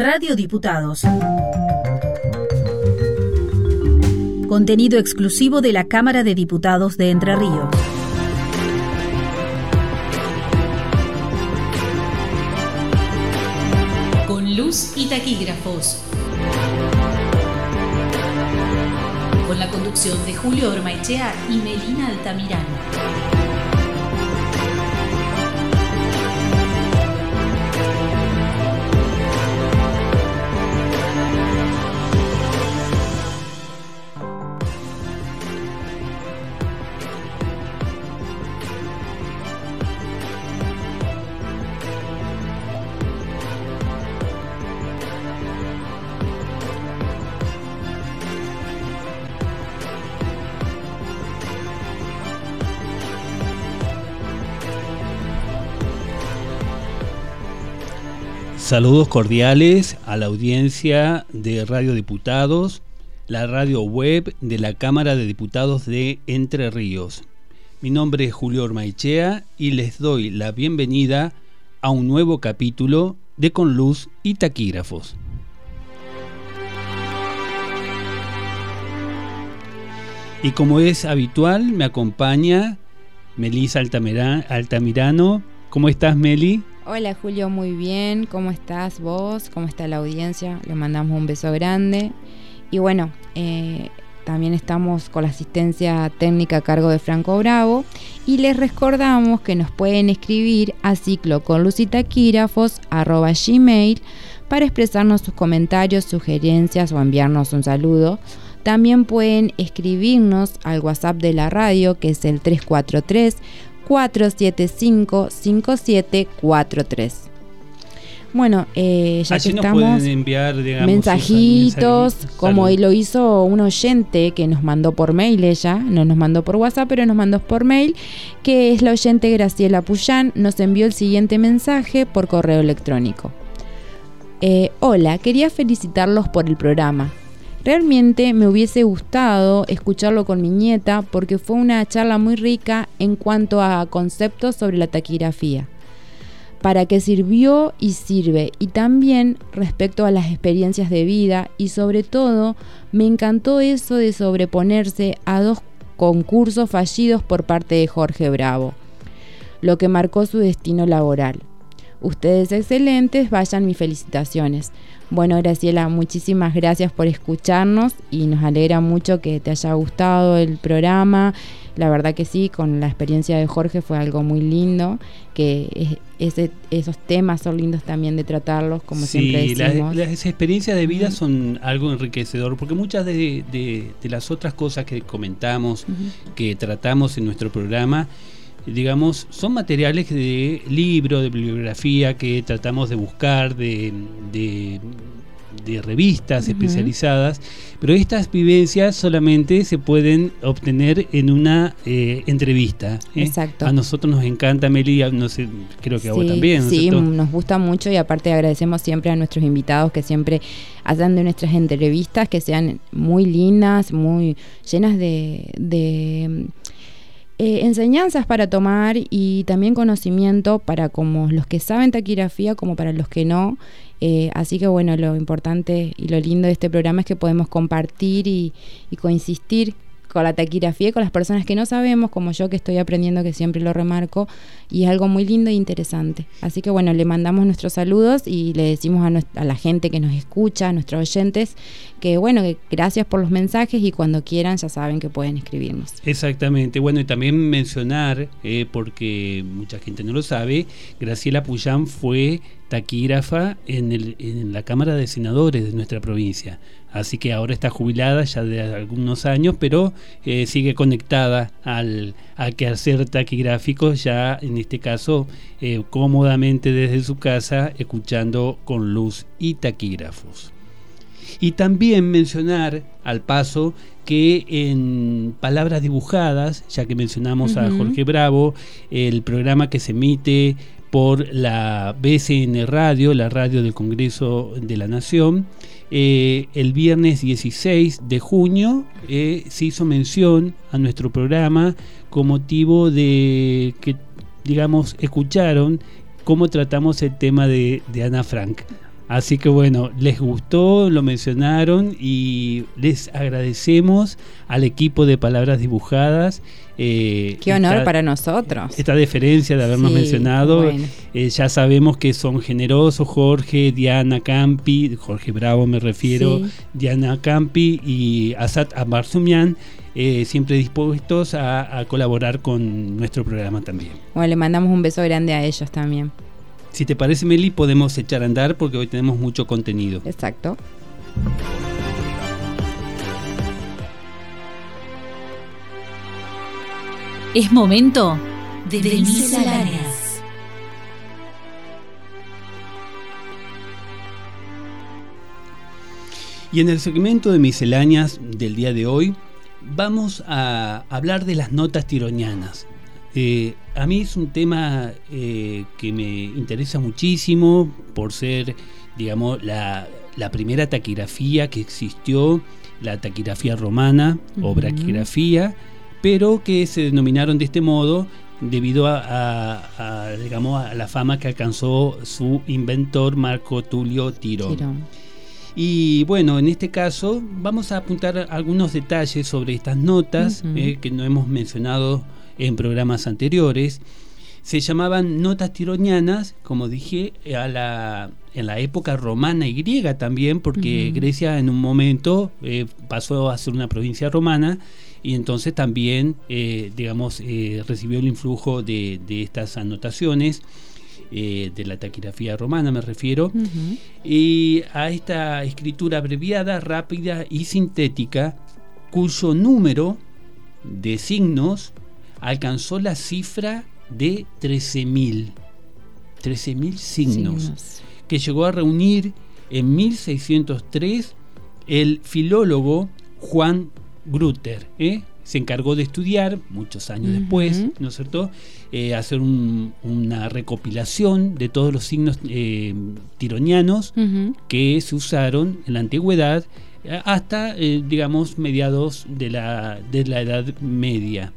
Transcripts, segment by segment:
Radio Diputados. Contenido exclusivo de la Cámara de Diputados de Entre Ríos. Con luz y taquígrafos. Con la conducción de Julio Ormaechea y Melina Altamirano. Saludos cordiales a la audiencia de Radio Diputados, la radio web de la Cámara de Diputados de Entre Ríos. Mi nombre es Julio Ormaichea y les doy la bienvenida a un nuevo capítulo de Con Luz y Taquígrafos. Y como es habitual, me acompaña Melisa Altamirano. ¿Cómo estás, Meli? Hola Julio, muy bien. ¿Cómo estás vos? ¿Cómo está la audiencia? Le mandamos un beso grande. Y bueno, eh, también estamos con la asistencia técnica a cargo de Franco Bravo. Y les recordamos que nos pueden escribir a ciclo para expresarnos sus comentarios, sugerencias o enviarnos un saludo. También pueden escribirnos al WhatsApp de la radio que es el 343 475-5743. Bueno, eh, ya que estamos, enviar, mensajitos, como lo hizo un oyente que nos mandó por mail ella, no nos mandó por WhatsApp, pero nos mandó por mail, que es la oyente Graciela Puyán, nos envió el siguiente mensaje por correo electrónico. Eh, hola, quería felicitarlos por el programa. Realmente me hubiese gustado escucharlo con mi nieta porque fue una charla muy rica en cuanto a conceptos sobre la taquigrafía. Para qué sirvió y sirve, y también respecto a las experiencias de vida y sobre todo me encantó eso de sobreponerse a dos concursos fallidos por parte de Jorge Bravo, lo que marcó su destino laboral. Ustedes excelentes, vayan mis felicitaciones. Bueno, Graciela, muchísimas gracias por escucharnos y nos alegra mucho que te haya gustado el programa. La verdad que sí, con la experiencia de Jorge fue algo muy lindo, que esos temas son lindos también de tratarlos, como siempre decimos. Las, las experiencias de vida son algo enriquecedor, porque muchas de, las otras cosas que comentamos, que tratamos en nuestro programa, digamos, son materiales de libro, de bibliografía que tratamos de buscar, de, de, revistas especializadas, pero estas vivencias solamente se pueden obtener en una eh, entrevista. ¿eh? Exacto. A nosotros nos encanta, Meli, no sé, creo que a vos también. sí, nos gusta mucho y aparte agradecemos siempre a nuestros invitados que siempre hacen de nuestras entrevistas que sean muy lindas, muy llenas de eh, enseñanzas para tomar y también conocimiento para como los que saben taquigrafía como para los que no. Eh, así que bueno, lo importante y lo lindo de este programa es que podemos compartir y, y coinsistir con la taquigrafía y con las personas que no sabemos, como yo que estoy aprendiendo, que siempre lo remarco, y es algo muy lindo e interesante. Así que bueno, le mandamos nuestros saludos y le decimos a, la gente que nos escucha, a nuestros oyentes, que bueno, que gracias por los mensajes y cuando quieran ya saben que pueden escribirnos. Exactamente, bueno, y también mencionar, eh, porque mucha gente no lo sabe, Graciela Puyán fue taquígrafa en, el, en la Cámara de Senadores de nuestra provincia. Así que ahora está jubilada ya de algunos años, pero eh, sigue conectada al, al quehacer taquigráfico, ya en este caso eh, cómodamente desde su casa, escuchando con luz y taquígrafos. Y también mencionar al paso que en palabras dibujadas, ya que mencionamos a Jorge Bravo, el programa que se emite por la BCN Radio, la radio del Congreso de la Nación. Eh, el viernes 16 de junio eh, se hizo mención a nuestro programa con motivo de que, digamos, escucharon cómo tratamos el tema de, Ana Frank. Así que bueno, les gustó, lo mencionaron y les agradecemos al equipo de Palabras Dibujadas. Eh, Qué honor para nosotros. Esta deferencia de habernos mencionado. Eh, ya sabemos que son generosos Jorge, Diana Campi, Jorge Bravo me refiero, Diana Campi y Asad Abarzumian. Eh, siempre dispuestos a, a colaborar con nuestro programa también. Bueno, le mandamos un beso grande a ellos también. Si te parece, Meli, podemos echar a andar porque hoy tenemos mucho contenido. Exacto. Es momento de, de misceláneas. Y en el segmento de misceláneas del día de hoy vamos a hablar de las notas tironianas. Eh, a mí es un tema eh, que me interesa muchísimo por ser, digamos, la, primera taquigrafía que existió, la taquigrafía romana o braquigrafía, pero que se denominaron de este modo debido a, digamos, a la fama que alcanzó su inventor Marco Tulio Tiro. Y bueno, en este caso vamos a apuntar algunos detalles sobre estas notas eh, que no hemos mencionado en programas anteriores. Se llamaban notas tironianas, como dije, a la, en la época romana y griega también, porque Grecia en un momento eh, pasó a ser una provincia romana y entonces también, eh, digamos, eh, recibió el influjo de, estas anotaciones. de la taquigrafía romana me refiero, y a esta escritura abreviada, rápida y sintética, cuyo número de signos alcanzó la cifra de 13.000. 13.000 signos, que llegó a reunir en 1603 el filólogo Juan Grutter. ¿eh? Se encargó de estudiar, muchos años después, ¿no es cierto?, eh, hacer una recopilación de todos los signos eh, tironianos que se usaron en la antigüedad hasta, digamos, mediados de la, de la Edad Media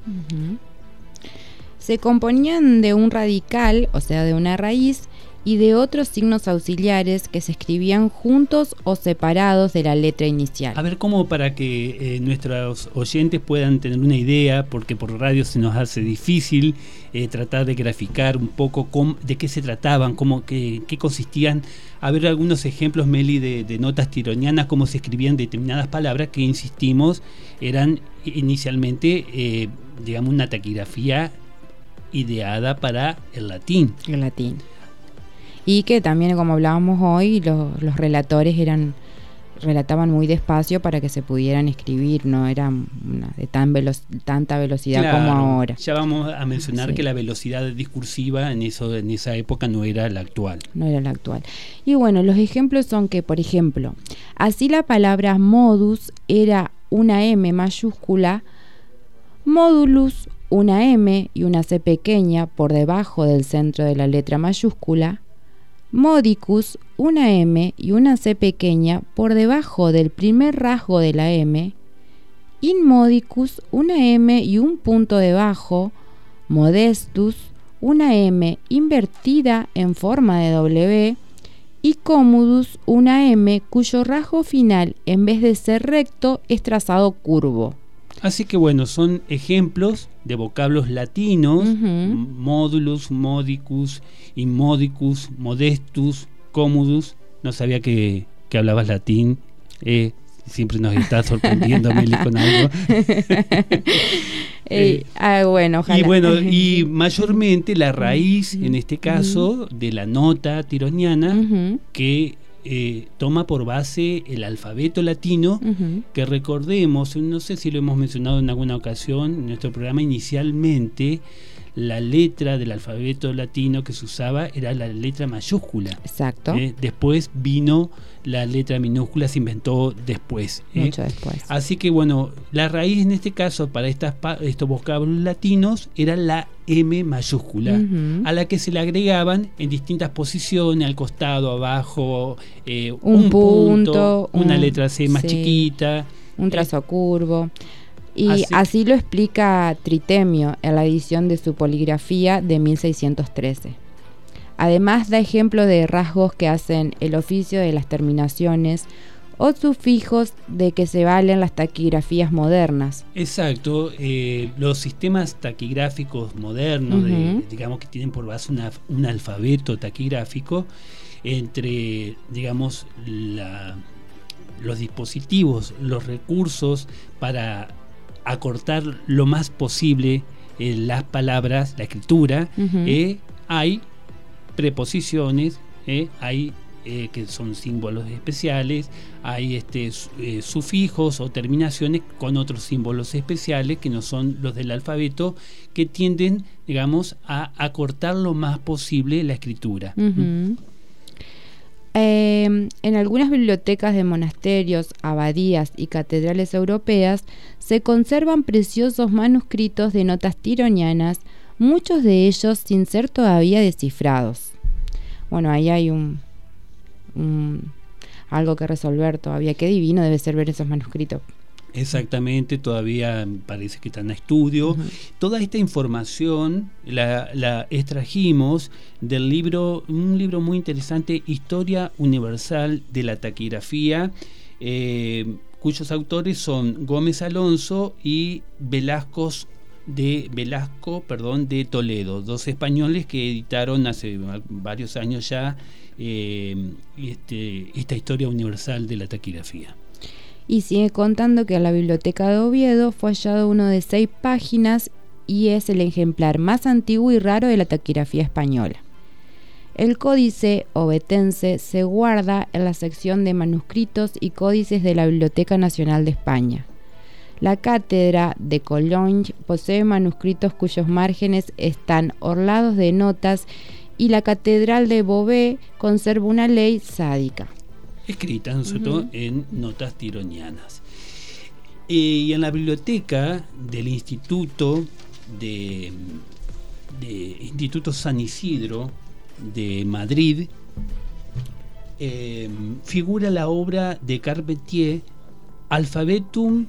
se componían de un radical, o sea, de una raíz, y de otros signos auxiliares que se escribían juntos o separados de la letra inicial. A ver, cómo para que eh, nuestros oyentes puedan tener una idea, porque por radio se nos hace difícil eh, tratar de graficar un poco de qué se trataban, cómo, qué, consistían. A ver algunos ejemplos, Meli, de, notas tironianas, cómo se escribían determinadas palabras que, insistimos, eran inicialmente, eh, digamos, una taquigrafía ideada para el latín. El latín. Y que también, como hablábamos hoy, los, relatores eran relataban muy despacio para que se pudieran escribir, no era de tan tanta velocidad como ahora. Ya vamos a mencionar que la velocidad discursiva en eso en esa época no era la actual. No era la actual. Y bueno, los ejemplos son que, por ejemplo, así la palabra modus era una M mayúscula, modulus una M y una C pequeña por debajo del centro de la letra mayúscula, modicus, una M y una C pequeña por debajo del primer rasgo de la M, inmodicus, una M y un punto debajo, modestus, una M invertida en forma de W, y comodus, una M cuyo rasgo final, en vez de ser recto, es trazado curvo. Así que bueno, son ejemplos de vocablos latinos, modulus, modicus, immodicus, modestus, comodus. No sabía que, hablabas latín. Eh, siempre nos está sorprendiendo, Meli, con algo. Eh, ah, bueno, Y bueno, y mayormente la raíz, en este caso, de la nota tironiana, que eh, toma por base el alfabeto latino, que recordemos, no sé si lo hemos mencionado en alguna ocasión en nuestro programa, inicialmente la letra del alfabeto latino que se usaba era la letra mayúscula. Exacto. ¿eh? después vino la letra minúscula, se inventó después. ¿eh? Mucho después. Así que bueno, la raíz en este caso para estas, estos vocablos latinos era la M mayúscula, a la que se le agregaban en distintas posiciones, al costado, abajo, eh, un, punto, una letra C más chiquita. Un trazo curvo. Y así. lo explica Tritemio en la edición de su poligrafía de 1613. Además da ejemplo de rasgos que hacen el oficio de las terminaciones o sufijos de que se valen las taquigrafías modernas. Exacto, eh, los sistemas taquigráficos modernos, digamos que tienen por base un alfabeto taquigráfico, entre, digamos, los dispositivos, los recursos para acortar lo más posible eh, las palabras, la escritura, eh, hay preposiciones, hay eh, que son símbolos especiales, hay este, sufijos o terminaciones con otros símbolos especiales que no son los del alfabeto, que tienden, digamos, a acortar lo más posible la escritura. Em, en algunas bibliotecas de monasterios, abadías y catedrales europeas se conservan preciosos manuscritos de notas tironianas, muchos de ellos sin ser todavía descifrados. Bueno, ahí hay un, algo que resolver todavía. Qué divino debe ser ver esos manuscritos. Exactamente, todavía parece que están a estudio. Toda esta información la, extrajimos del libro, un libro muy interesante, Historia Universal de la Taquigrafía, eh, cuyos autores son Gómez Alonso y Velasco de Velasco, perdón, de Toledo, dos españoles que editaron hace varios años ya eh, este, esta historia universal de la taquigrafía. Y sigue contando que a la biblioteca de Oviedo fue hallado uno de seis páginas y es el ejemplar más antiguo y raro de la taquigrafía española. El códice obetense se guarda en la sección de manuscritos y códices de la Biblioteca Nacional de España. La cátedra de Cologne posee manuscritos cuyos márgenes están orlados de notas y la catedral de Beauvais conserva una ley sádica. Escrita, ¿no en notas tironianas. y en la biblioteca del Instituto de, Instituto San Isidro de Madrid em, figura la obra de Carpentier Alphabetum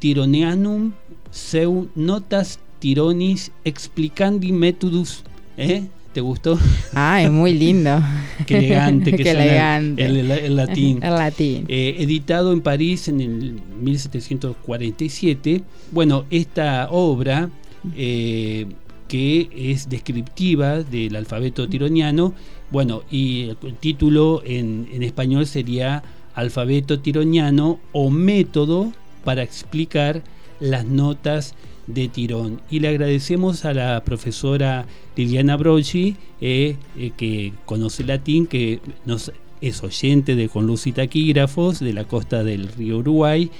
Tironeanum seu notas tironis explicandi methodus ¿eh? ¿Te gustó? Ah, es muy lindo. Qué elegante que Qué elegante. El, latín. el latín. Eh, editado en París en el 1747. Bueno, esta obra, eh, que es descriptiva del alfabeto tironiano, bueno, y el título en, en español sería Alfabeto tironiano o método para explicar las notas de tirón. Y le agradecemos a la profesora Liliana Brochi, eh, eh, que conoce latín, que nos es oyente de Con Luz y Taquígrafos de la costa del río Uruguay.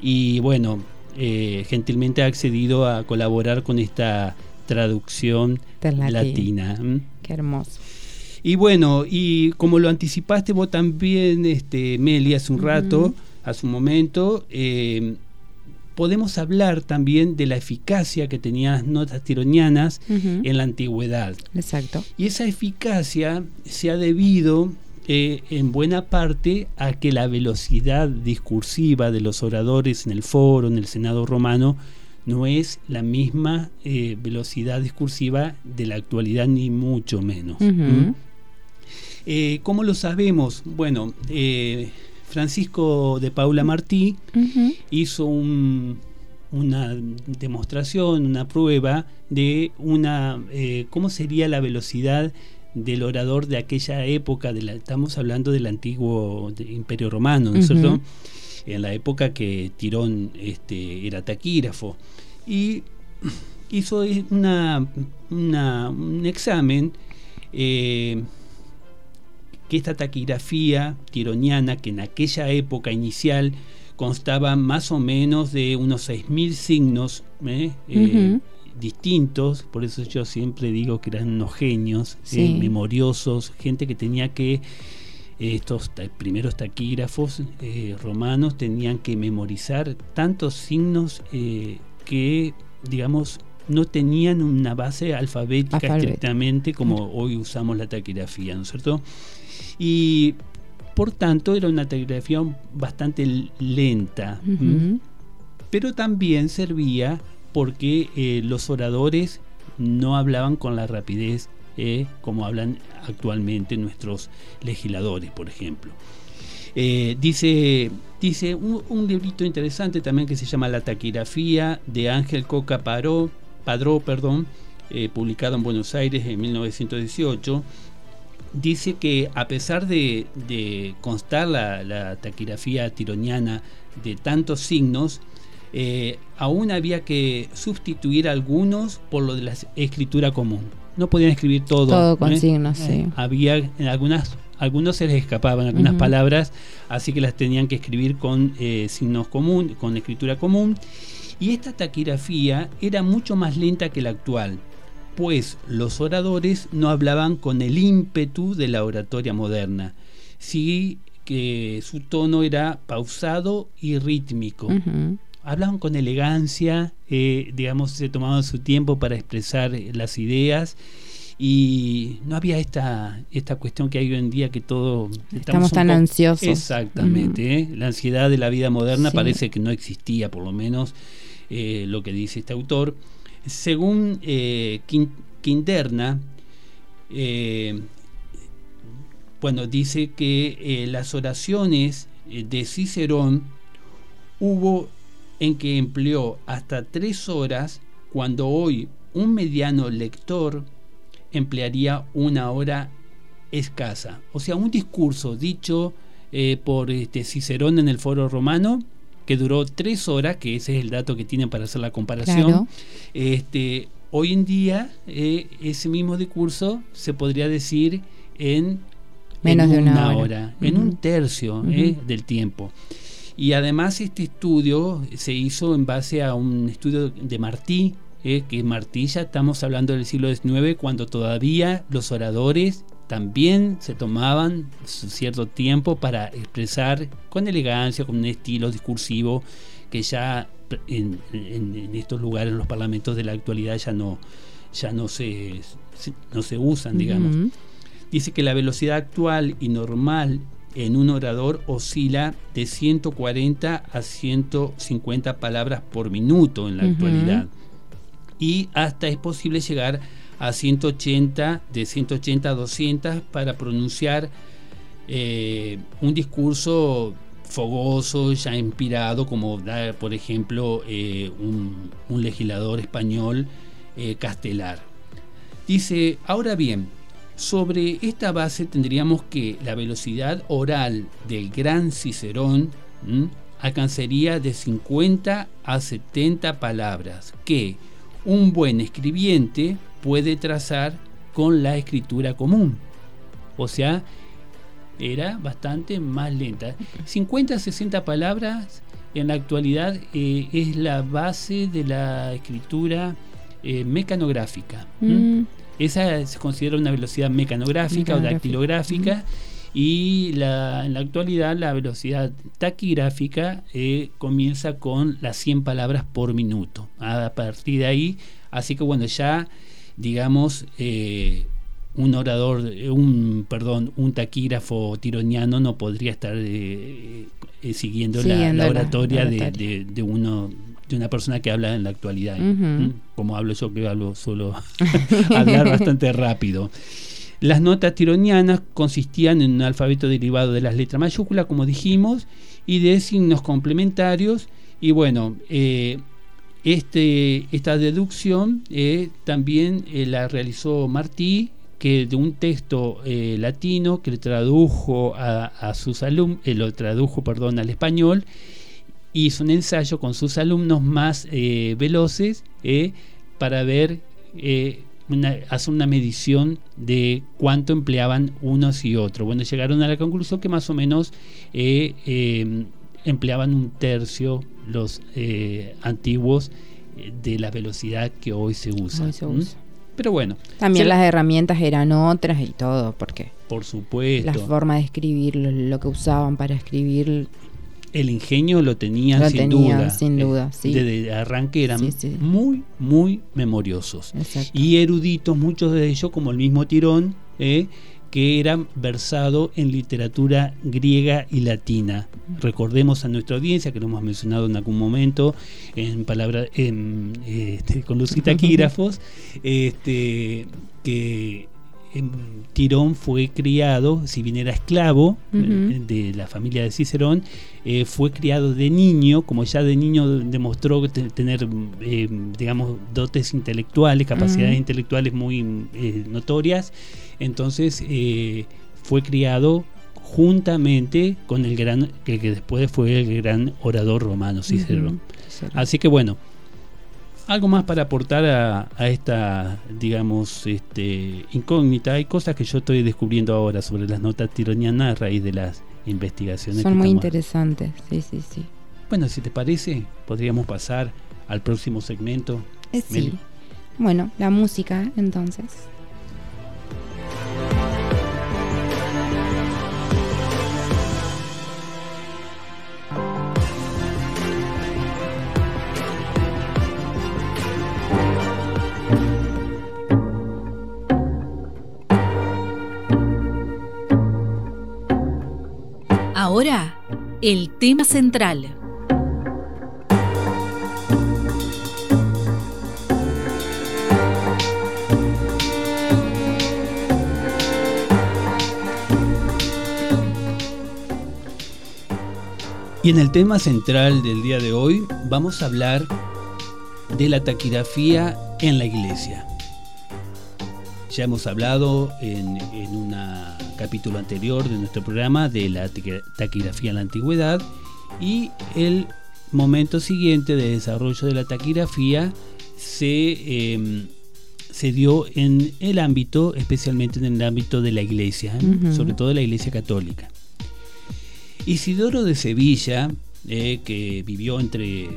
Y bueno, eh, gentilmente ha accedido a colaborar con esta traducción latina. Qué hermoso. Y bueno, y como lo anticipaste vos también, este, Meli, hace un rato, hace un momento, podemos hablar también de la eficacia que tenían las notas tironianas en la antigüedad. Exacto. Y esa eficacia se ha debido eh, en buena parte a que la velocidad discursiva de los oradores en el foro, en el Senado romano, no es la misma eh, velocidad discursiva de la actualidad, ni mucho menos. ¿Mm? Eh, ¿Cómo lo sabemos? Bueno, Francisco de Paula Martí hizo una demostración, una prueba de una eh, cómo sería la velocidad del orador de aquella época, de la, estamos hablando del antiguo Imperio Romano, ¿no es cierto? En la época que Tirón este, era taquígrafo. Y hizo una, un examen eh, que esta taquigrafía tironiana, que en aquella época inicial constaba más o menos de unos 6.000 signos ¿eh? Eh, distintos, por eso yo siempre digo que eran unos genios, ¿eh? memoriosos, gente que tenía que, estos primeros taquígrafos romanos tenían que memorizar tantos signos que, digamos, no tenían una base alfabética estrictamente como hoy usamos la taquigrafía, ¿no es cierto? Y por tanto era una telegrafía bastante lenta, pero también servía porque eh, los oradores no hablaban con la rapidez eh, como hablan actualmente nuestros legisladores, por ejemplo. Eh, dice dice un, librito interesante también que se llama La taquigrafía de Ángel Coca Paró, Padró, perdón, publicado en Buenos Aires en 1918. Dice que a pesar de, constar la, taquigrafía tironiana de tantos signos, eh, aún había que sustituir algunos por lo de la escritura común. No podían escribir todo. Todo con signos, sí. Había en algunas algunos se les escapaban algunas palabras, así que las tenían que escribir con eh, signos común, con escritura común. Y esta taquigrafía era mucho más lenta que la actual, pues los oradores no hablaban con el ímpetu de la oratoria moderna, sí que su tono era pausado y rítmico. Hablaban con elegancia, eh, digamos, se tomaban su tiempo para expresar las ideas y no había esta, esta cuestión que hay hoy en día que todo... Estamos, tan ansiosos. Exactamente, ¿eh? la ansiedad de la vida moderna parece que no existía, por lo menos eh, lo que dice este autor. Según eh, Quinterna, eh, bueno, dice que las oraciones de Cicerón hubo en que empleó hasta tres horas cuando hoy un mediano lector emplearía una hora escasa. O sea, un discurso dicho eh, por este, Cicerón en el foro romano, que duró tres horas, que ese es el dato que tienen para hacer la comparación. Este, hoy en día, eh, ese mismo discurso se podría decir en menos de una, hora, en un tercio eh, del tiempo. Y además este estudio se hizo en base a un estudio de Martí, que Martilla, estamos hablando del siglo XIX, cuando todavía los oradores también se tomaban cierto tiempo para expresar con elegancia, con un estilo discursivo que ya en, estos lugares, en los parlamentos de la actualidad, ya no, ya no, se, no se usan, digamos. Dice que la velocidad actual y normal en un orador oscila de 140 a 150 palabras por minuto en la actualidad. Y hasta es posible llegar a 180, de 180 a 200 para pronunciar eh, un discurso fogoso, ya inspirado, como da, por ejemplo, eh, un, legislador español eh, castelar. Dice, ahora bien, sobre esta base tendríamos que la velocidad oral del gran Cicerón alcanzaría de 50 a 70 palabras, que un buen escribiente puede trazar con la escritura común. O sea, era bastante más lenta. 50 60 palabras en la actualidad eh, es la base de la escritura eh, mecanográfica. Mm. Esa se considera una velocidad mecanográfica, o dactilográfica y la, en la actualidad la velocidad taquigráfica eh, comienza con las 100 palabras por minuto. A partir de ahí, así que bueno, ya digamos eh, un orador, un perdón, un taquígrafo tironiano no podría estar eh, siguiendo, la, oratoria, De, de, uno de una persona que habla en la actualidad. Como hablo yo que hablo solo hablar bastante rápido. Las notas tironianas consistían en un alfabeto derivado de las letras mayúsculas, como dijimos, y de signos complementarios. Y bueno, eh, este, esta deducción eh, también eh, la realizó Martí, que de un texto latino que tradujo a, sus alumnos, lo tradujo, perdón, al español, hizo un ensayo con sus alumnos más veloces para ver una, hace una medición de cuánto empleaban unos y otros. Bueno, llegaron a la conclusión que más o menos eh, empleaban un tercio los eh, antiguos eh, de la velocidad que hoy se usa. Pero bueno. También las herramientas eran otras y todo, porque... Por supuesto. La forma de escribir, lo que usaban para escribir el ingenio lo tenían sin duda. Sin eh, duda, sí. Desde arranque eran muy, muy memoriosos. Y eruditos, muchos de ellos, como el mismo Tirón, eh, que eran versados en literatura griega y latina. Recordemos a nuestra audiencia, que lo hemos mencionado en algún momento, en palabras este, con los taquígrafos, este, que em, Tirón fue criado, si bien era esclavo eh, de la familia de Cicerón, eh, fue criado de niño, como ya de niño demostró tener, digamos, dotes intelectuales, capacidades intelectuales muy notorias, entonces fue criado juntamente con el gran, que, que después fue el gran orador romano Cicerón. Así que bueno, algo más para aportar a, esta, digamos, este, incógnita. Hay cosas que yo estoy descubriendo ahora sobre las notas tironianas a raíz de las investigaciones. Son muy interesantes, sí, sí, sí. Bueno, si te parece, podríamos pasar al próximo segmento. Eh, sí. Bueno, la música, entonces. Ahora, el tema central. Y en el tema central del día de hoy vamos a hablar de la taquigrafía en la iglesia. Ya hemos hablado en, en un capítulo anterior de nuestro programa de la taquigrafía en la antigüedad y el momento siguiente de desarrollo de la taquigrafía se, em, se dio en el ámbito, especialmente en el ámbito de la iglesia, ¿eh? sobre todo la iglesia católica. Isidoro de Sevilla, eh, que vivió entre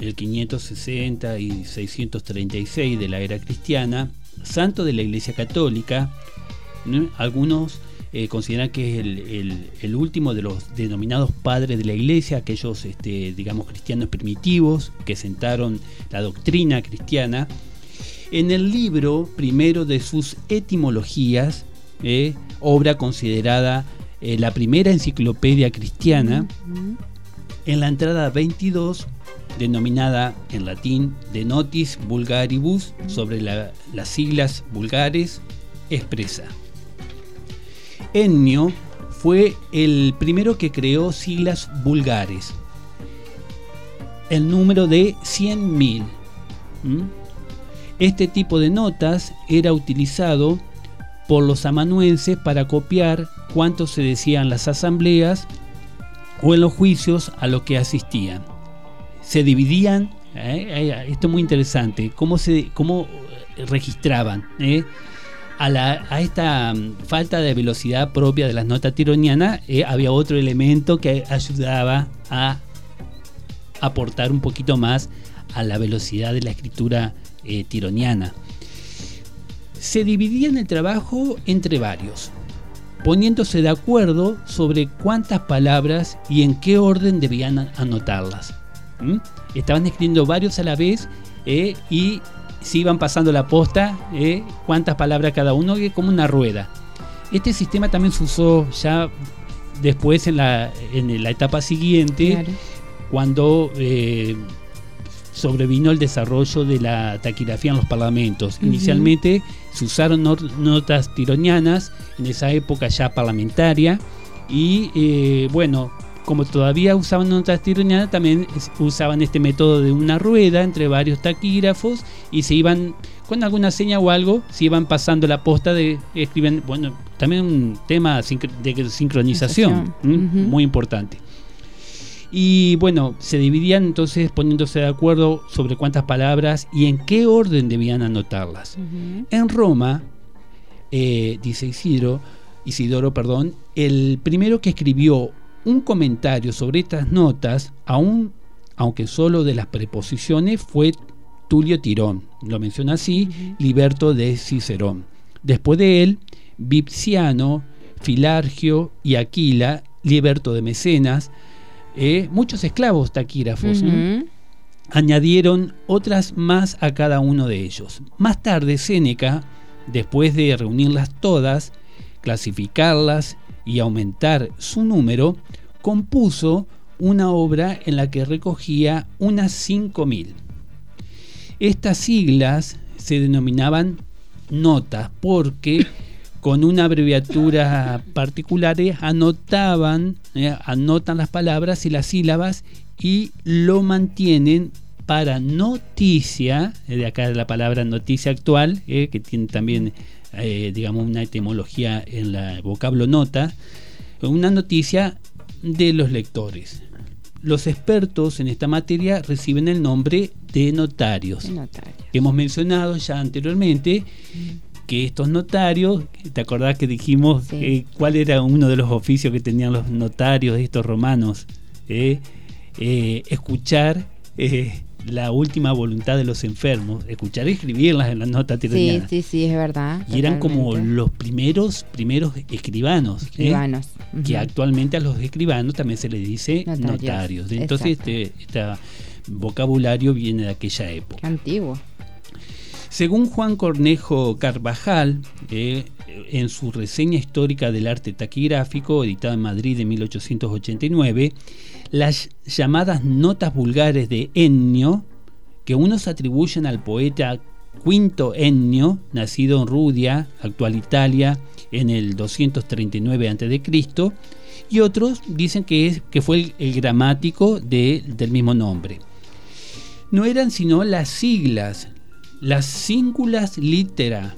el 560 y 636 de la era cristiana, santo de la Iglesia Católica. Algunos eh, consideran que es el, último de los denominados padres de la Iglesia, aquellos, este, digamos, cristianos primitivos que sentaron la doctrina cristiana. En el libro primero de sus etimologías, eh, obra considerada eh, la primera enciclopedia cristiana, en la entrada 22 denominada en latín de Notis Vulgaribus, sobre las siglas vulgares, expresa. Ennio fue el primero que creó siglas vulgares, el número de 100.000. Este tipo de notas era utilizado por los amanuenses para copiar cuánto se decían las asambleas o en los juicios a los que asistían. Se dividían, eh, esto es muy interesante, cómo, se, cómo registraban eh, a, la, a, esta mm, falta de velocidad propia de las notas tironianas, eh, había otro elemento que ayudaba a aportar un poquito más a la velocidad de la escritura tironiana. Se dividían el trabajo entre varios, poniéndose de acuerdo sobre cuántas palabras y en qué orden debían anotarlas. Estaban escribiendo varios a la vez eh, y se iban pasando la posta, eh, cuántas palabras cada uno, como una rueda. Este sistema también se usó ya después en la, en la etapa siguiente, cuando eh, sobrevino el desarrollo de la taquigrafía en los parlamentos. Inicialmente se usaron notas tironianas, en esa época ya parlamentaria, y bueno, como todavía usaban notas tironianas, también usaban este método de una rueda entre varios taquígrafos y se iban, con alguna seña o algo, se iban pasando la posta de, escriben, bueno, también un tema de sincronización, muy importante. Y bueno, se dividían entonces poniéndose de acuerdo sobre cuántas palabras y en qué orden debían anotarlas. En Roma, eh, dice Isidro, Isidoro, perdón, el primero que escribió un comentario sobre estas notas, aún, aunque solo de las preposiciones, fue Tulio Tirón, lo menciona así, Liberto de Cicerón. Después de él, Vipciano, Filargio y Aquila, Liberto de Mecenas, eh, muchos esclavos taquígrafos. Añadieron otras más a cada uno de ellos. Más tarde, Séneca, después de reunirlas todas, clasificarlas y aumentar su número, compuso una obra en la que recogía unas 5.000. Estas siglas se denominaban notas, porque con una abreviatura particular anotaban, eh, anotan las palabras y las sílabas y lo mantienen para noticia, eh, de acá la palabra noticia actual, eh, que tiene también, digamos, una etimología en la vocablo nota, una noticia de los lectores. Los expertos en esta materia reciben el nombre de notarios, que hemos mencionado ya anteriormente, que estos notarios, ¿te acordás que dijimos eh, cuál era uno de los oficios que tenían los notarios de estos romanos? Eh, eh, escuchar la última voluntad de los enfermos, escuchar y escribirlas en las notas tironianas. Sí, sí, sí, es verdad. Y eran como los primeros, primeros escribanos. Escribanos. Que actualmente a los escribanos también se les dice notarios. Entonces este, este vocabulario viene de aquella época. antiguo. Según Juan Cornejo Carvajal, eh, en su reseña histórica del arte taquigráfico, editada en Madrid en 1889, las llamadas notas vulgares de Ennio, que unos atribuyen al poeta Quinto Ennio, nacido en Rudia, actual Italia, en el 239 a.C., y otros dicen que, es, que fue el, gramático del mismo nombre. No eran sino las siglas las síngulas litera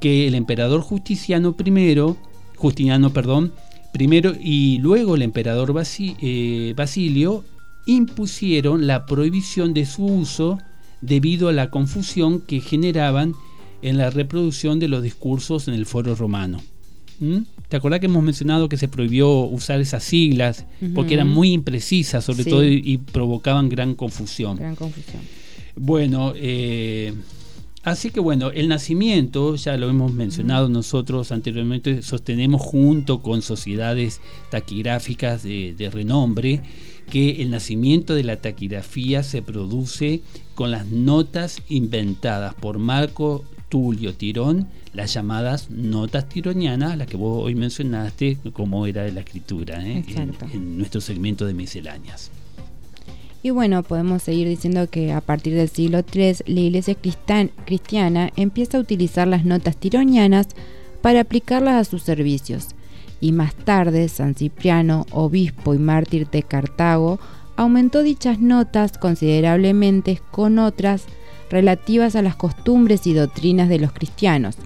que el emperador Justiniano I, Justiniano, perdón, primero y luego el emperador eh, Basilio impusieron la prohibición de su uso debido a la confusión que generaban en la reproducción de los discursos en el foro romano. ¿Mm? ¿Te acuerdas que hemos mencionado que se prohibió usar esas siglas porque eran muy imprecisas, sobre todo, y, provocaban gran confusión? Gran confusión. Bueno, eh, así que bueno, el nacimiento, ya lo hemos mencionado nosotros anteriormente, sostenemos junto con sociedades taquigráficas de, renombre que el nacimiento de la taquigrafía se produce con las notas inventadas por Marco Tulio Tirón, las llamadas notas tironianas, las que vos hoy mencionaste, como era de la escritura ¿eh? en, nuestro segmento de misceláneas. Y bueno, podemos seguir diciendo que a partir del siglo III la iglesia cristiana empieza a utilizar las notas tironianas para aplicarlas a sus servicios. Y más tarde, San Cipriano, obispo y mártir de Cartago, aumentó dichas notas considerablemente con otras relativas a las costumbres y doctrinas de los cristianos.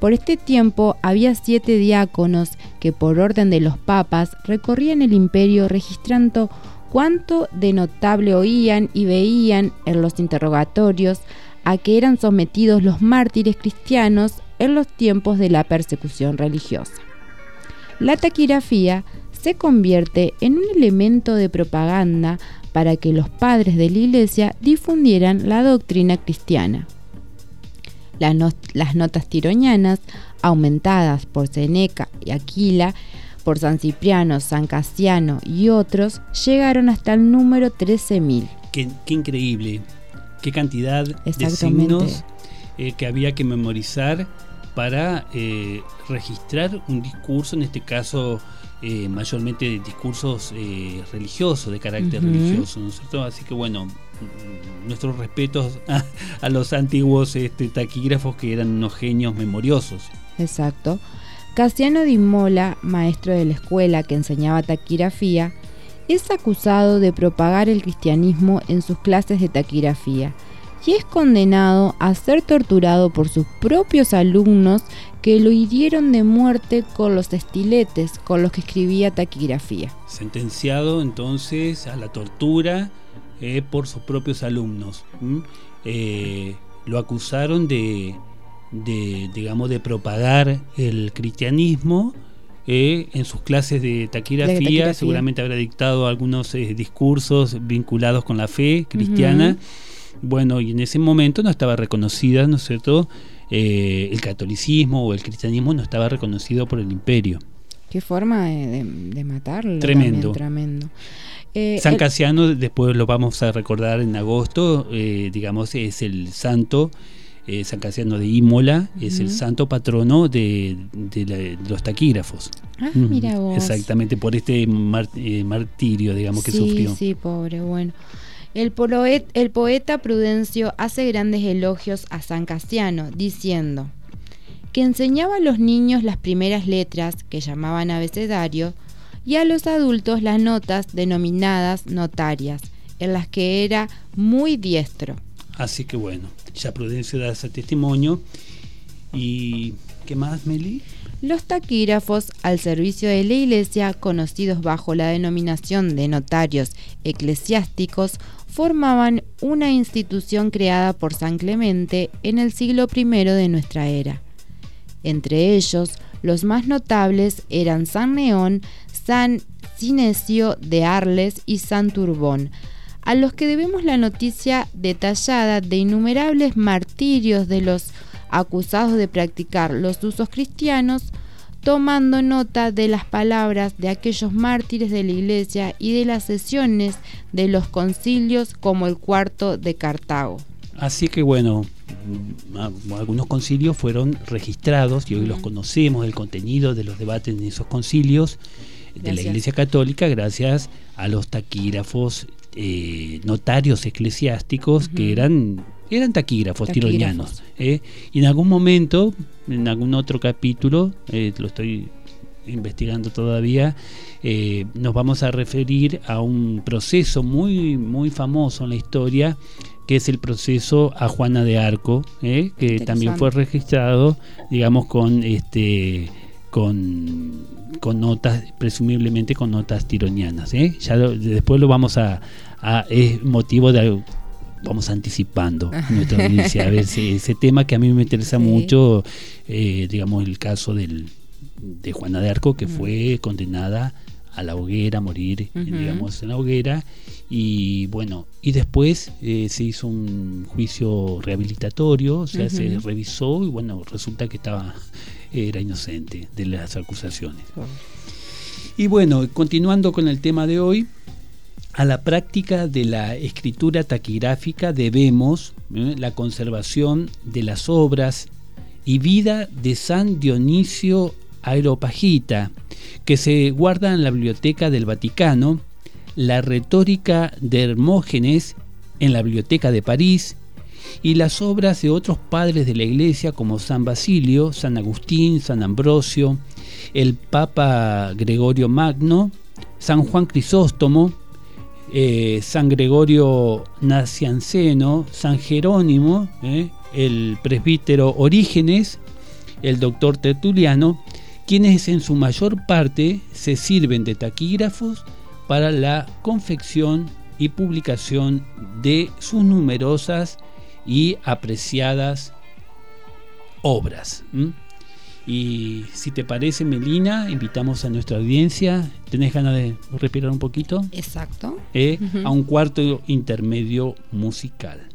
Por este tiempo había siete diáconos que por orden de los papas recorrían el imperio registrando cuánto de notable oían y veían en los interrogatorios a que eran sometidos los mártires cristianos en los tiempos de la persecución religiosa. La taquigrafía se convierte en un elemento de propaganda para que los padres de la iglesia difundieran la doctrina cristiana. Las, notas tironianas, aumentadas por Seneca y Aquila, por San Cipriano, San Casiano y otros, llegaron hasta el número 13.000. Qué, qué increíble, qué cantidad de signos eh, que había que memorizar para eh, registrar un discurso, en este caso eh, mayormente discursos religiosos, de carácter religioso, ¿no es cierto? Así que bueno, nuestros respetos a, los antiguos este, taquígrafos que eran unos genios memoriosos. Exacto. Casiano Di Mola, maestro de la escuela que enseñaba taquigrafía, es acusado de propagar el cristianismo en sus clases de taquigrafía y es condenado a ser torturado por sus propios alumnos que lo hirieron de muerte con los estiletes con los que escribía taquigrafía. Sentenciado entonces a la tortura eh, por sus propios alumnos. Eh, lo acusaron de de, digamos, de propagar el cristianismo eh, en sus clases de taquigrafía, seguramente habrá dictado algunos eh, discursos vinculados con la fe cristiana. Bueno, y en ese momento no estaba reconocida, ¿no es cierto? Eh, el catolicismo o el cristianismo no estaba reconocido por el imperio. Qué forma de, matarlo. Tremendo. tremendo. San Casiano, después lo vamos a recordar en agosto, digamos, es el santo eh, San Casiano de Imola es el santo patrono de, los taquígrafos. Ah, mira vos. Exactamente, por este eh, martirio, digamos, que sufrió. Sí, pobre, bueno. El, poeta Prudencio hace grandes elogios a San Casiano, diciendo que enseñaba a los niños las primeras letras, que llamaban abecedario, y a los adultos las notas denominadas notarias, en las que era muy diestro. Así que bueno, ya Prudencio da ese testimonio. ¿Y qué más, Meli? Los taquígrafos al servicio de la Iglesia, conocidos bajo la denominación de notarios eclesiásticos, formaban una institución creada por San Clemente en el siglo I de nuestra era. Entre ellos, los más notables eran San Neón, San Cinesio de Arles y San Turbón, a los que debemos la noticia detallada de innumerables martirios de los acusados de practicar los usos cristianos, tomando nota de las palabras de aquellos mártires de la iglesia y de las sesiones de los concilios como el cuarto de Cartago. Así que bueno, mm, algunos concilios fueron registrados y hoy los conocemos, el contenido de los debates en esos concilios de la Iglesia Católica gracias a los taquígrafos, eh, notarios eclesiásticos que eran eran taquígrafos, tironianos. ¿eh? Y en algún momento, en algún otro capítulo, eh, lo estoy investigando todavía, eh, nos vamos a referir a un proceso muy, muy famoso en la historia, que es el proceso a Juana de Arco, que también fue registrado, digamos, con este con, con notas, presumiblemente con notas tironianas. Ya después lo vamos a, a, es motivo de vamos anticipando nuestra audiencia a ver ese tema que a mí me interesa mucho, eh, digamos el caso del, de Juana de Arco que mm. fue condenada a la hoguera, a morir, digamos, en la hoguera. Y bueno, y después eh, se hizo un juicio rehabilitatorio, o sea, se revisó y bueno, resulta que estaba, era inocente de las acusaciones. Y bueno, continuando con el tema de hoy, a la práctica de la escritura taquigráfica debemos ¿eh? la conservación de las obras y vida de San Dionisio Aeropagita, que se guarda en la Biblioteca del Vaticano, la retórica de Hermógenes en la Biblioteca de París, y las obras de otros padres de la Iglesia como San Basilio, San Agustín, San Ambrosio, el Papa Gregorio Magno, San Juan Crisóstomo, eh, San Gregorio Nacianceno, San Jerónimo, eh, el presbítero Orígenes, el doctor Tertuliano, quienes en su mayor parte se sirven de taquígrafos para la confección y publicación de sus numerosas y apreciadas obras. Y si te parece, Melina, invitamos a nuestra audiencia. ¿Tenés ganas de respirar un poquito? Exacto. Eh, a un cuarto intermedio musical.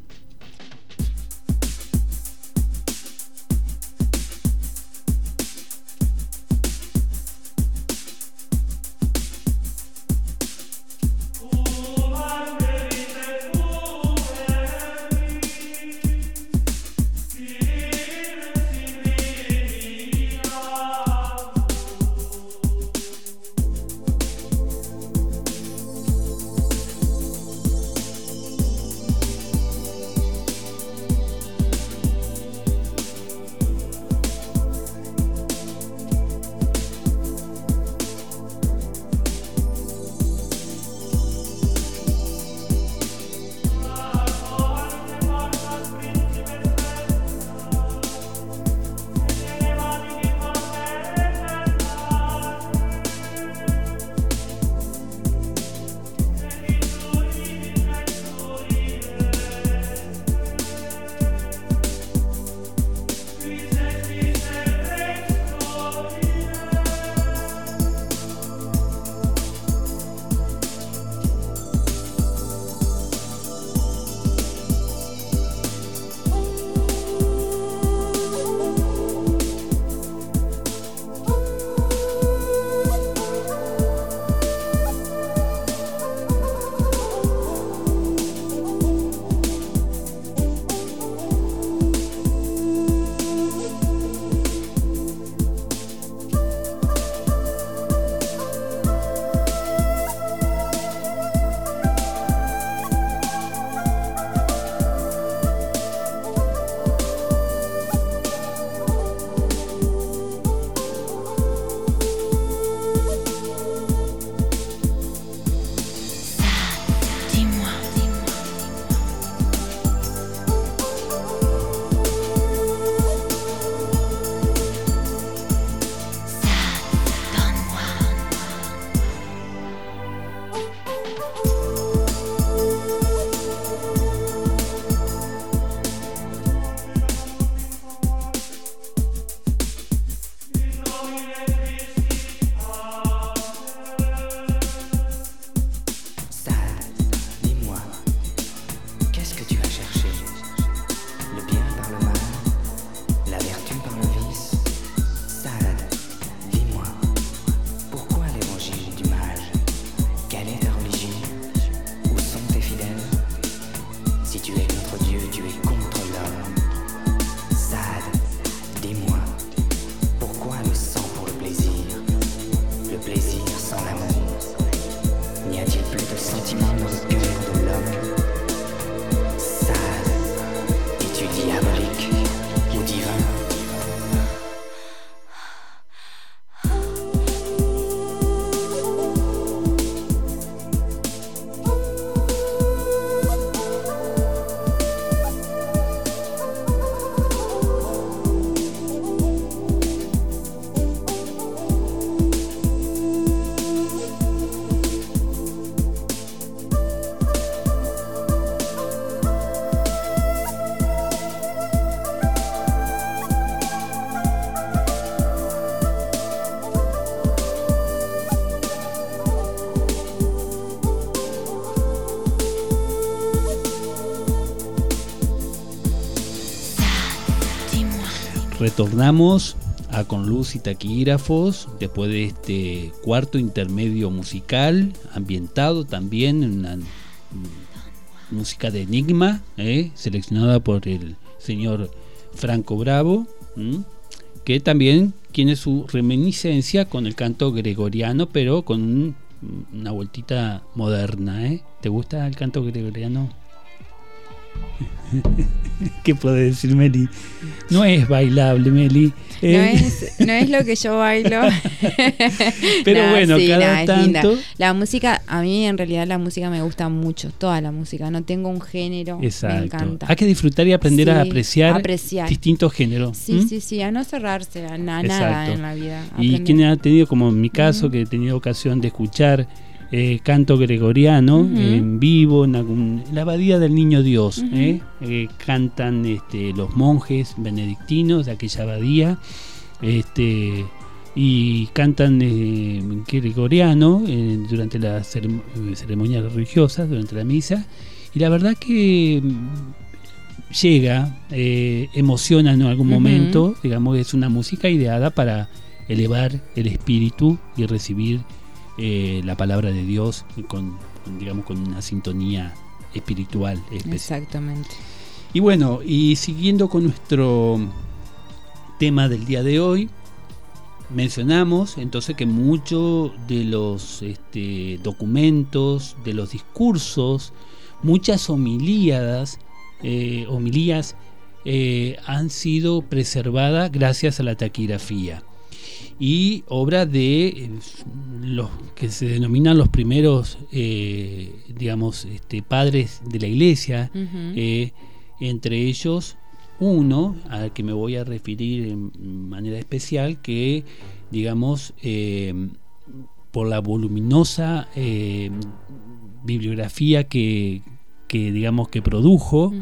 Retornamos a Con Luz y Taquígrafos después de este cuarto intermedio musical, ambientado también en una música de enigma, ¿eh? seleccionada por el señor Franco Bravo, que también tiene su reminiscencia con el canto gregoriano, pero con una vueltita moderna. ¿eh? ¿Te gusta el canto gregoriano? ¿Qué puede decir Meli? No es bailable, Meli. No, eh, es, no es lo que yo bailo. Pero bueno, cada tanto. La música, a mí en realidad la música me gusta mucho, toda la música. No tengo un género. Exacto. Me encanta. Hay que disfrutar y aprender a apreciar, distintos géneros. Sí, sí, sí, a no cerrarse a, nada en la vida. Y quien ha tenido, como en mi caso, que he tenido ocasión de escuchar eh, canto gregoriano en vivo en, la abadía del Niño Dios. Eh, eh, cantan este, los monjes benedictinos de aquella abadía este, y cantan gregoriano durante las ceremonias religiosas, durante la misa. Y la verdad que mm, llega, emociona en algún momento, digamos, es una música ideada para elevar el espíritu y recibir eh, la palabra de Dios con, digamos, con una sintonía espiritual. Exactamente. Y bueno, y siguiendo con nuestro tema del día de hoy, mencionamos entonces que muchos de los este, documentos, de los discursos, muchas homilíadas, eh, homilías eh, han sido preservadas gracias a la taquigrafía y obra de eh, los que se denominan los primeros, eh, digamos, este, padres de la iglesia, eh, entre ellos uno al que me voy a referir en manera especial, que, digamos, por la voluminosa bibliografía que, que digamos que produjo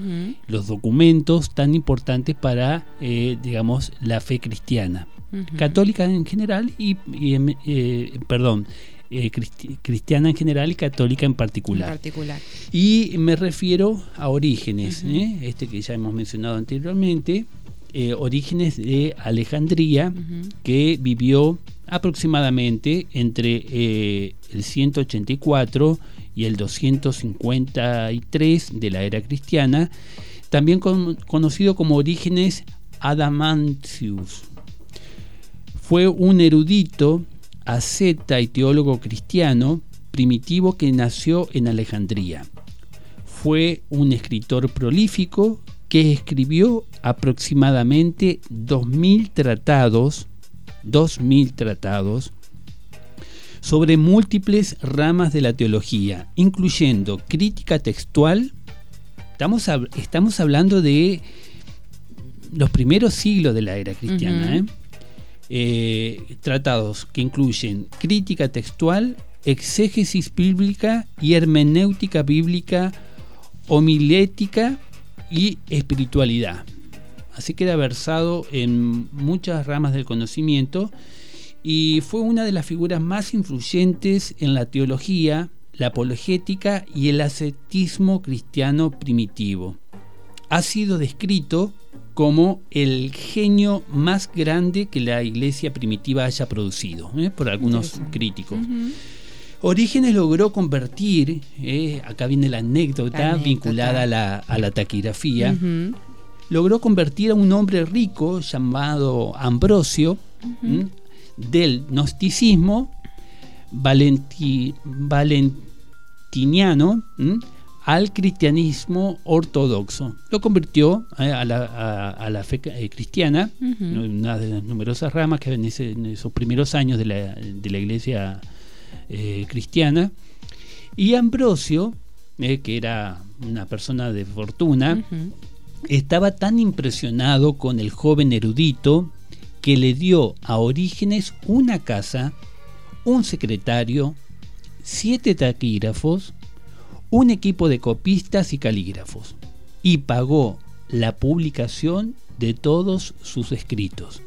los documentos tan importantes para digamos la fe cristiana católica en general y, eh, perdón, eh, cristiana en general y católica en particular. particular. Y me refiero a Orígenes, ¿eh? este que ya hemos mencionado anteriormente, Orígenes de Alejandría, que vivió aproximadamente entre el 184 y el 253 de la era cristiana, también conocido como Orígenes Adamantius. Fue un erudito, asceta y teólogo cristiano primitivo que nació en Alejandría. Fue un escritor prolífico que escribió aproximadamente 2.000 tratados, 2.000 tratados sobre múltiples ramas de la teología, incluyendo crítica textual. Estamos, estamos hablando de los primeros siglos de la era cristiana. ¿eh? Eh, tratados que incluyen crítica textual, exégesis bíblica y hermenéutica bíblica, homilética y espiritualidad. Así que era versado en muchas ramas del conocimiento y fue una de las figuras más influyentes en la teología, la apologética y el ascetismo cristiano primitivo. Ha sido descrito como el genio más grande que la iglesia primitiva haya producido, ¿eh? por algunos críticos. Orígenes logró convertir, ¿eh? acá viene la anécdota, vinculada a la, taquigrafía, logró convertir a un hombre rico llamado Ambrosio del gnosticismo valentiniano al cristianismo ortodoxo. Lo convirtió eh, a, la, fe eh, cristiana, una de las numerosas ramas que en, esos primeros años de la, iglesia eh, cristiana. Y Ambrosio, que era una persona de fortuna, estaba tan impresionado con el joven erudito que le dio a Orígenes una casa, un secretario, siete taquígrafos, un equipo de copistas y calígrafos y pagó la publicación de todos sus escritos,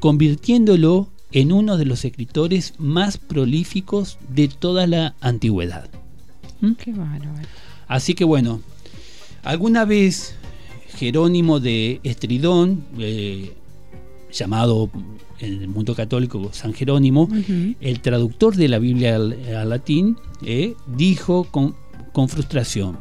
convirtiéndolo en uno de los escritores más prolíficos de toda la antigüedad. ¿Mm? Qué bárbaro. Así que bueno, alguna vez Jerónimo de Estridón, eh, llamado en el mundo católico San Jerónimo, el traductor de la Biblia al, latín, eh, dijo con, con frustración,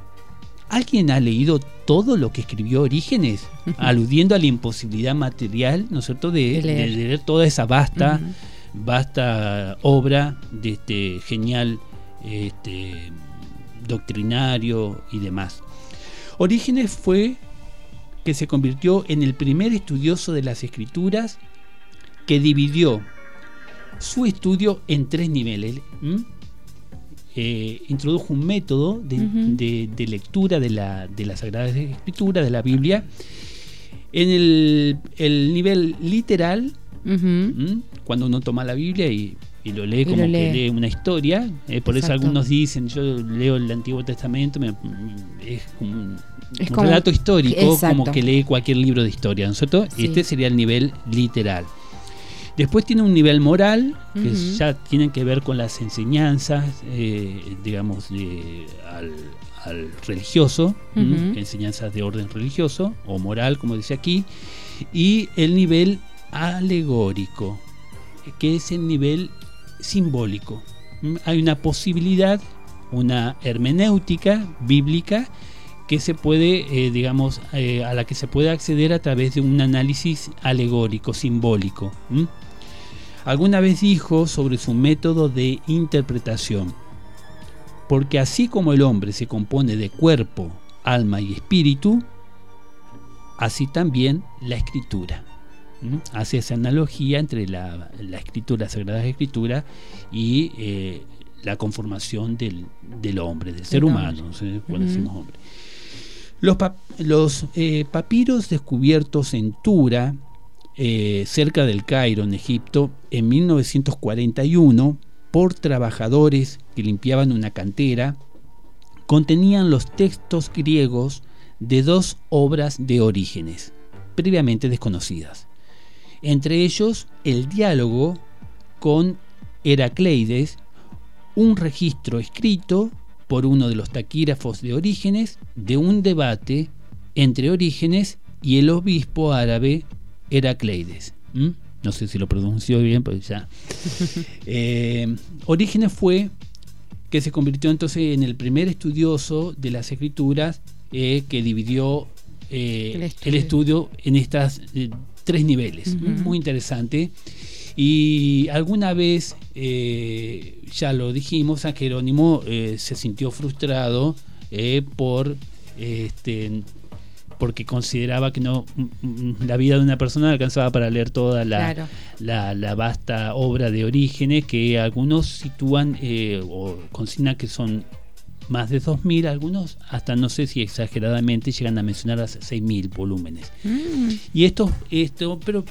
¿Alguien ha leído todo lo que escribió Orígenes? Aludiendo a la imposibilidad material, ¿no es cierto?, de, leer. toda esa vasta, vasta obra de este genial este, doctrinario y demás. Orígenes fue que se convirtió en el primer estudioso de las escrituras que dividió su estudio en tres niveles. Eh, introdujo un método de, lectura de la, de la Sagrada Escritura, de la Biblia, en el, nivel literal, cuando uno toma la Biblia y, lo lee como que lee. una historia, eh, por eso algunos dicen, yo leo el Antiguo Testamento, es como un, relato histórico, como que lee cualquier libro de historia, ¿no es cierto? Este sería el nivel literal. Después tiene un nivel moral, que ya tienen que ver con las enseñanzas, eh, digamos, al, religioso, enseñanzas de orden religioso o moral, como dice aquí, y el nivel alegórico, que es el nivel simbólico. Hay una posibilidad, una hermenéutica bíblica que se puede, eh, digamos, eh, a la que se puede acceder a través de un análisis alegórico, simbólico. Alguna vez dijo sobre su método de interpretación, porque así como el hombre se compone de cuerpo, alma y espíritu, así también la escritura. Hace esa analogía entre la, escritura, la Sagrada Escritura y eh, la conformación del, hombre, del ser humano, cuando decimos hombre. Los, eh, papiros descubiertos en Tura eh, cerca del Cairo, en Egipto, en 1941, por trabajadores que limpiaban una cantera, contenían los textos griegos de dos obras de Orígenes, previamente desconocidas. Entre ellos, el diálogo con Heracleides, un registro escrito por uno de los taquígrafos de Orígenes de un debate entre Orígenes y el obispo árabe Heracleides. No sé si lo pronunció bien, pero ya. Eh, Orígenes fue que se convirtió entonces en el primer estudioso de las escrituras eh, que dividió eh, el, estudio. en estas tres niveles. Muy interesante. Y alguna vez, ya lo dijimos, San Jerónimo se sintió frustrado por este, porque consideraba que no la vida de una persona alcanzaba para leer toda la, la, vasta obra de orígenes que algunos sitúan eh, o consignan que son más de 2.000, algunos hasta no sé si exageradamente llegan a mencionar a 6.000 volúmenes. Mm. Y esto, esto pero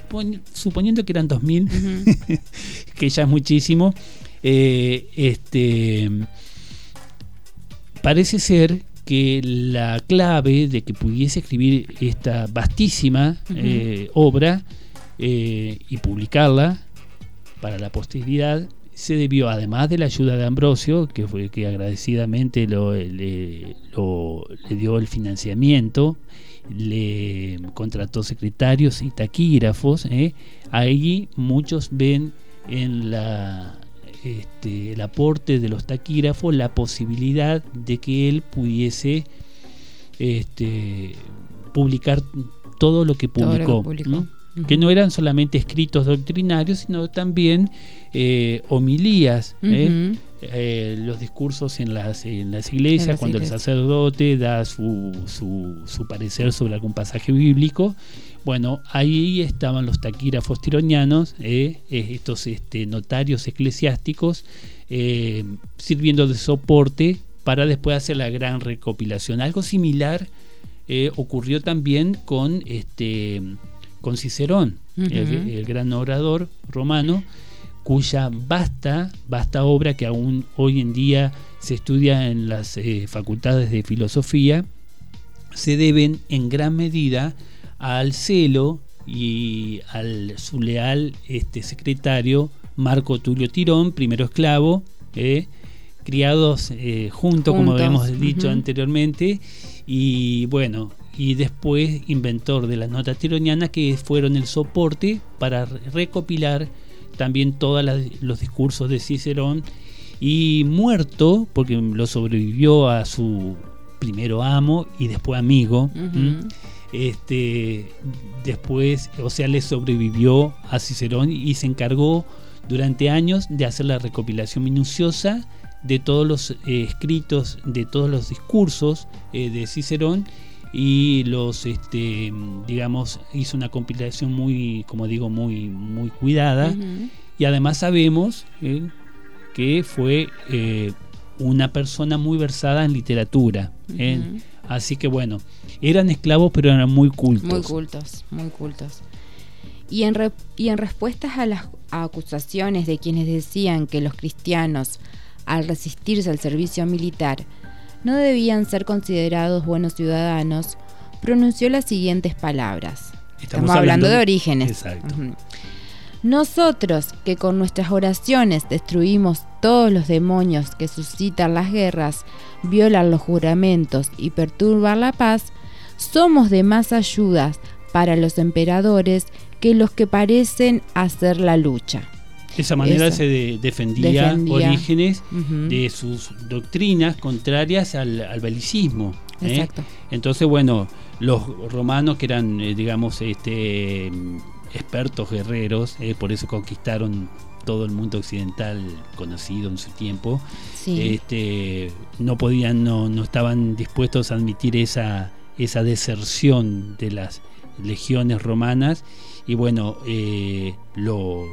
suponiendo que eran 2.000, que ya es muchísimo, eh, este, parece ser que la clave de que pudiese escribir esta vastísima eh, obra eh, y publicarla para la posteridad se debió, además de la ayuda de Ambrosio, que fue que agradecidamente lo, le, dio el financiamiento, le contrató secretarios y taquígrafos, eh, ahí muchos ven en la este, el aporte de los taquígrafos la posibilidad de que él pudiese este, publicar todo lo que publicó. que, ¿no? eran solamente escritos doctrinarios, sino también eh, homilías, ¿eh? Eh, los discursos en las, en las iglesias, cuando el sacerdote da su, su, su, parecer sobre algún pasaje bíblico, bueno, ahí estaban los taquígrafos tironianos, eh, eh, estos este, notarios eclesiásticos, eh, sirviendo de soporte para después hacer la gran recopilación. Algo similar ocurrió también con, este, con Cicerón, el, gran orador romano, cuya vasta, vasta obra que aún hoy en día se estudia en las facultades de filosofía, se deben en gran medida al celo y al su leal este, secretario Marco Tulio Tirón, primero esclavo, eh, criados eh, juntos, como habíamos dicho anteriormente, y bueno, y después inventor de la nota tironiana que fueron el soporte para recopilar también todos los discursos de Cicerón y muerto, porque lo sobrevivió a su primero amo y después amigo, este, después, o sea, le sobrevivió a Cicerón y se encargó durante años de hacer la recopilación minuciosa de todos los eh, escritos, de todos los discursos eh, de Cicerón y los este digamos hizo una compilación muy como digo muy muy cuidada. Y además sabemos eh, que fue una persona muy versada en literatura así que bueno eran esclavos pero eran muy cultos muy cultos muy cultos y en, y en respuestas a las acusaciones de quienes decían que los cristianos al resistirse al servicio militar, no debían ser considerados buenos ciudadanos, pronunció las siguientes palabras. Estamos, hablando, de orígenes. Nosotros, que con nuestras oraciones destruimos todos los demonios que suscitan las guerras, violan los juramentos y perturban la paz, somos de más ayudas para los emperadores que los que parecen hacer la lucha. De esa manera se defendía, Orígenes de sus doctrinas contrarias al, belicismo. ¿eh? Exacto. Entonces, bueno, los romanos que eran, eh, digamos, este, expertos guerreros, eh, por eso conquistaron todo el mundo occidental conocido en su tiempo, este, no podían, no, no estaban dispuestos a admitir esa, esa deserción de las legiones romanas y bueno, lo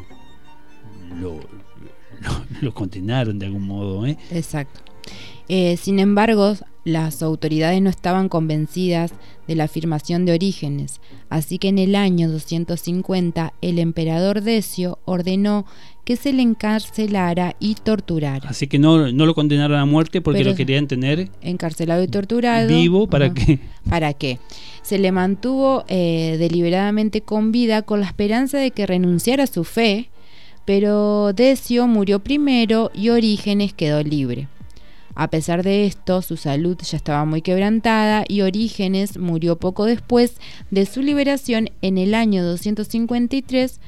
lo, lo, condenaron de algún modo. ¿eh? Exacto. Eh, sin embargo, las autoridades no estaban convencidas de la afirmación de Orígenes, así que en el año 250 el emperador Decio ordenó que se le encarcelara y torturara. Así que no, no lo condenaron a muerte porque lo querían tener encarcelado y torturado. Vivo, ¿para qué? ¿Para qué? Se le mantuvo eh, deliberadamente con vida con la esperanza de que renunciara a su fe pero Decio murió primero y Orígenes quedó libre. A pesar de esto, su salud ya estaba muy quebrantada y Orígenes murió poco después de su liberación en el año 253,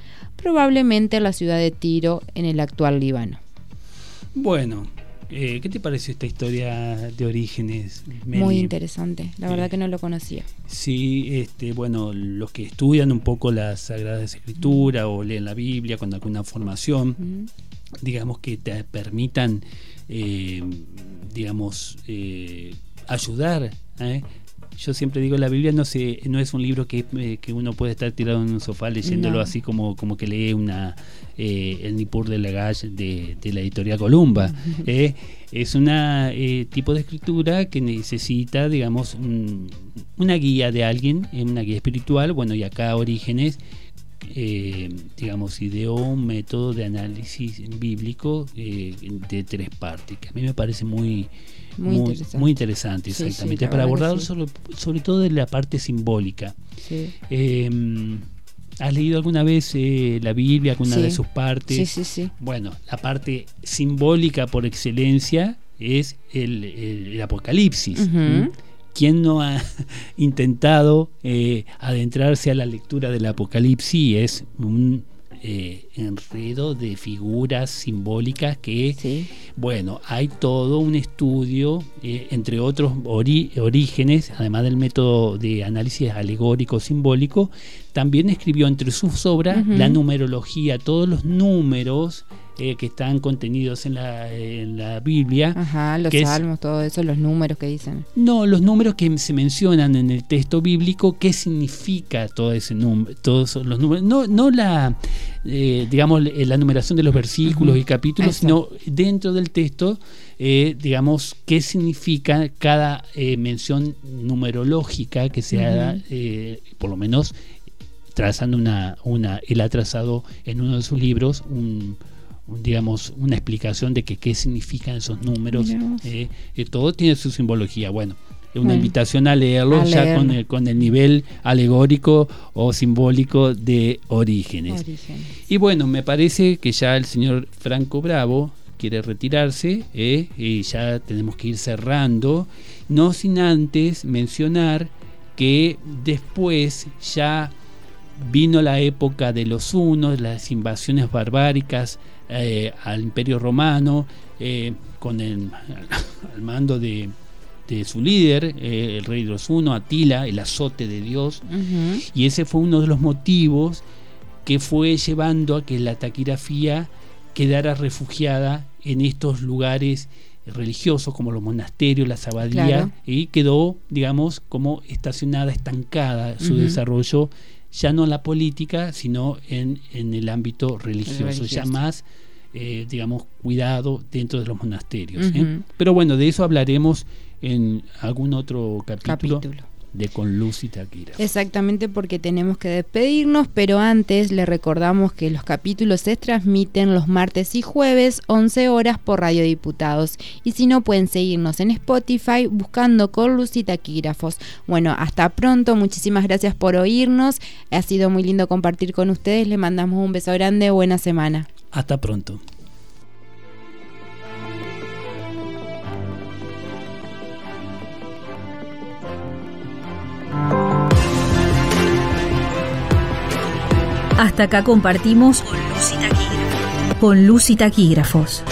probablemente en la ciudad de Tiro, en el actual Líbano. Bueno, eh, ¿Qué te parece esta historia de orígenes? Muy interesante, la verdad eh, que no lo conocía. Sí, este, bueno, los que estudian un poco las Sagradas Escrituras o leen la Biblia con alguna formación, digamos que te permitan, eh, digamos, ayudar yo siempre digo, la Biblia no se, no es un libro que, que uno puede estar tirado en un sofá leyéndolo así como, como que lee una eh, el Nippur de la de, de la editorial Columba. Eh, es un eh, tipo de escritura que necesita, digamos, una guía de alguien, una guía espiritual. Bueno, y acá Orígenes, digamos, ideó un método de análisis bíblico de tres partes, que a mí me parece muy muy, interesante. exactamente, para abordar sobre, sobre, todo de la parte simbólica. Eh, ¿Has leído alguna vez eh, la Biblia, alguna de sus partes? Sí, sí, sí. Bueno, la parte simbólica por excelencia es el, Apocalipsis. ¿Quién no ha intentado eh, adentrarse a la lectura del Apocalipsis? Es un eh, enredo de figuras simbólicas que, bueno, hay todo un estudio, eh, entre otros orígenes, además del método de análisis alegórico simbólico, también escribió entre sus obras la numerología, todos los números eh, que están contenidos en la, en la Biblia. Ajá, los salmos, todo eso, los números que dicen. No, los números que se mencionan en el texto bíblico, qué significa todo ese número, todos los números. No, no la, eh, digamos, la numeración de los versículos y capítulos, sino dentro del texto, eh, digamos, qué significa cada mención numerológica que se haga, por lo menos trazando una, una, él ha trazado en uno de sus libros un digamos, una explicación de que qué significan esos números. Eh, eh, todo tiene su simbología. Bueno, una invitación a leerlo ya con el, con el nivel alegórico o simbólico de orígenes. Y bueno, me parece que ya el señor Franco Bravo quiere retirarse eh, y ya tenemos que ir cerrando, no sin antes mencionar que después ya vino la época de los hunos, las invasiones barbáricas eh, al Imperio Romano, eh, con el al mando de, su líder, eh, el rey de los hunos, Atila, el azote de Dios, y ese fue uno de los motivos que fue llevando a que la taquigrafía quedara refugiada en estos lugares religiosos como los monasterios, las abadías, y quedó, digamos, como estacionada, estancada su desarrollo, ya no en la política, sino en, en el ámbito religioso, ya más, eh, digamos, cuidado dentro de los monasterios. ¿eh? Pero bueno, de eso hablaremos en algún otro capítulo de Con Luz y Taquígrafos. Exactamente porque tenemos que despedirnos, pero antes le recordamos que los capítulos se transmiten los martes y jueves 11 horas por Radio Diputados y si no pueden seguirnos en Spotify buscando Con Luz y Taquígrafos. Bueno, hasta pronto, muchísimas gracias por oírnos, ha sido muy lindo compartir con ustedes, le mandamos un beso grande, buena semana. Hasta pronto. Hasta acá compartimos con luz y taquígrafos.